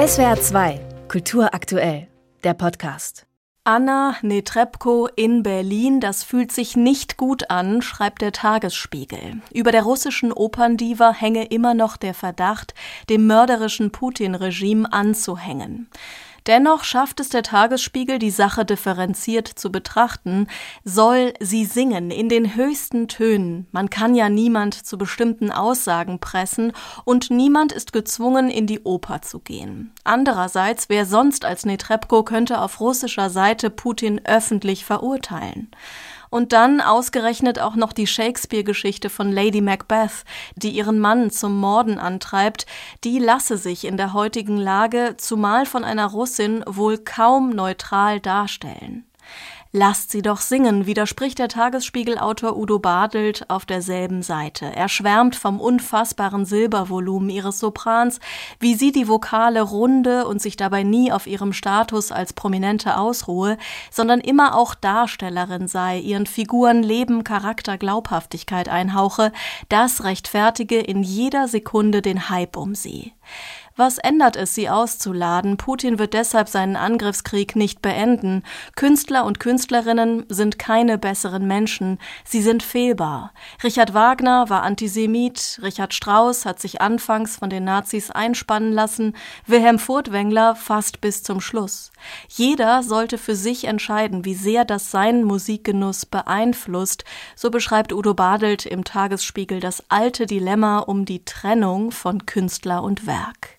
SWR 2, Kultur aktuell, der Podcast. Anna Netrebko in Berlin, das fühlt sich nicht gut an, schreibt der Tagesspiegel. Über der russischen Operndiva hänge immer noch der Verdacht, dem mörderischen Putin-Regime anzuhängen. Dennoch schafft es der Tagesspiegel, die Sache differenziert zu betrachten. Soll sie singen in den höchsten Tönen? Man kann ja niemand zu bestimmten Aussagen pressen und niemand ist gezwungen, in die Oper zu gehen. Andererseits, wer sonst als Netrebko könnte auf russischer Seite Putin öffentlich verurteilen? Und dann ausgerechnet auch noch die Shakespeare-Geschichte von Lady Macbeth, die ihren Mann zum Morden antreibt, die lasse sich in der heutigen Lage, zumal von einer Russin, wohl kaum neutral darstellen. Lasst sie doch singen, widerspricht der Tagesspiegelautor Udo Badelt auf derselben Seite. Er schwärmt vom unfassbaren Silbervolumen ihres Soprans, wie sie die Vokale runde und sich dabei nie auf ihrem Status als Prominente ausruhe, sondern immer auch Darstellerin sei, ihren Figuren Leben, Charakter, Glaubhaftigkeit einhauche, das rechtfertige in jeder Sekunde den Hype um sie. Was ändert es, sie auszuladen? Putin wird deshalb seinen Angriffskrieg nicht beenden. Künstler und Künstlerinnen sind keine besseren Menschen. Sie sind fehlbar. Richard Wagner war Antisemit. Richard Strauss hat sich anfangs von den Nazis einspannen lassen. Wilhelm Furtwängler fast bis zum Schluss. Jeder sollte für sich entscheiden, wie sehr das seinen Musikgenuss beeinflusst. So beschreibt Udo Badelt im Tagesspiegel das alte Dilemma um die Trennung von Künstler und Werk.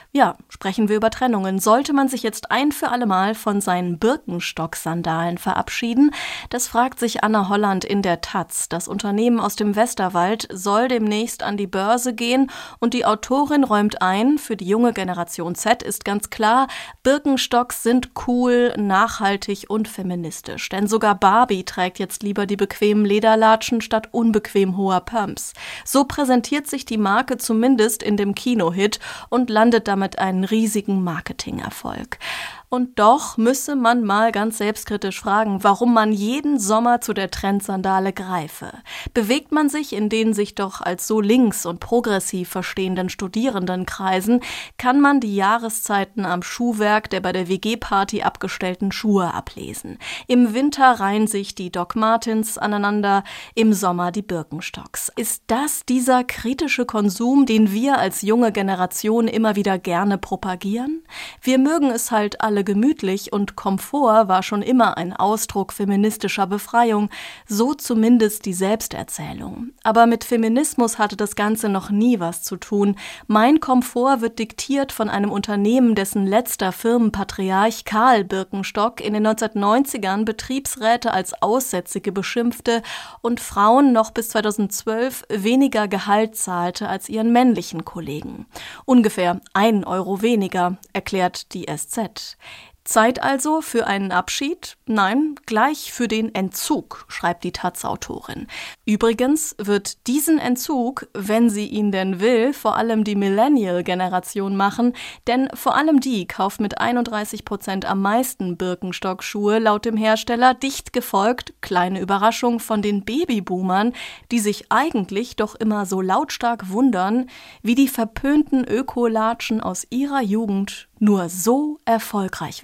Ja, sprechen wir über Trennungen. Sollte man sich jetzt ein für allemal von seinen Birkenstock-Sandalen verabschieden? Das fragt sich Anna Holland in der Taz. Das Unternehmen aus dem Westerwald soll demnächst an die Börse gehen und die Autorin räumt ein, für die junge Generation Z ist ganz klar, Birkenstocks sind cool, nachhaltig und feministisch. Denn sogar Barbie trägt jetzt lieber die bequemen Lederlatschen statt unbequem hoher Pumps. So präsentiert sich die Marke zumindest in dem Kinohit und landet damit damit einen riesigen Marketingerfolg. Und doch müsse man mal ganz selbstkritisch fragen, warum man jeden Sommer zu der Trendsandale greife. Bewegt man sich in den sich doch als so links und progressiv verstehenden Studierendenkreisen, kann man die Jahreszeiten am Schuhwerk der bei der WG-Party abgestellten Schuhe ablesen. Im Winter reihen sich die Doc Martens aneinander, im Sommer die Birkenstocks. Ist das dieser kritische Konsum, den wir als junge Generation immer wieder gerne propagieren? Wir mögen es halt alle alle gemütlich und Komfort war schon immer ein Ausdruck feministischer Befreiung, so zumindest die Selbsterzählung. Aber mit Feminismus hatte das Ganze noch nie was zu tun. Mein Komfort wird diktiert von einem Unternehmen, dessen letzter Firmenpatriarch Karl Birkenstock in den 1990ern Betriebsräte als Aussätzige beschimpfte und Frauen noch bis 2012 weniger Gehalt zahlte als ihren männlichen Kollegen. Ungefähr ein Euro weniger, erklärt die SZ. Zeit also für einen Abschied? Nein, gleich für den Entzug, schreibt die Taz-Autorin. Übrigens wird diesen Entzug, wenn sie ihn denn will, vor allem die Millennial-Generation machen, denn vor allem die kauft mit 31 Prozent am meisten Birkenstock-Schuhe laut dem Hersteller, dicht gefolgt, kleine Überraschung, von den Babyboomern, die sich eigentlich doch immer so lautstark wundern, wie die verpönten Ökolatschen aus ihrer Jugend nur so erfolgreich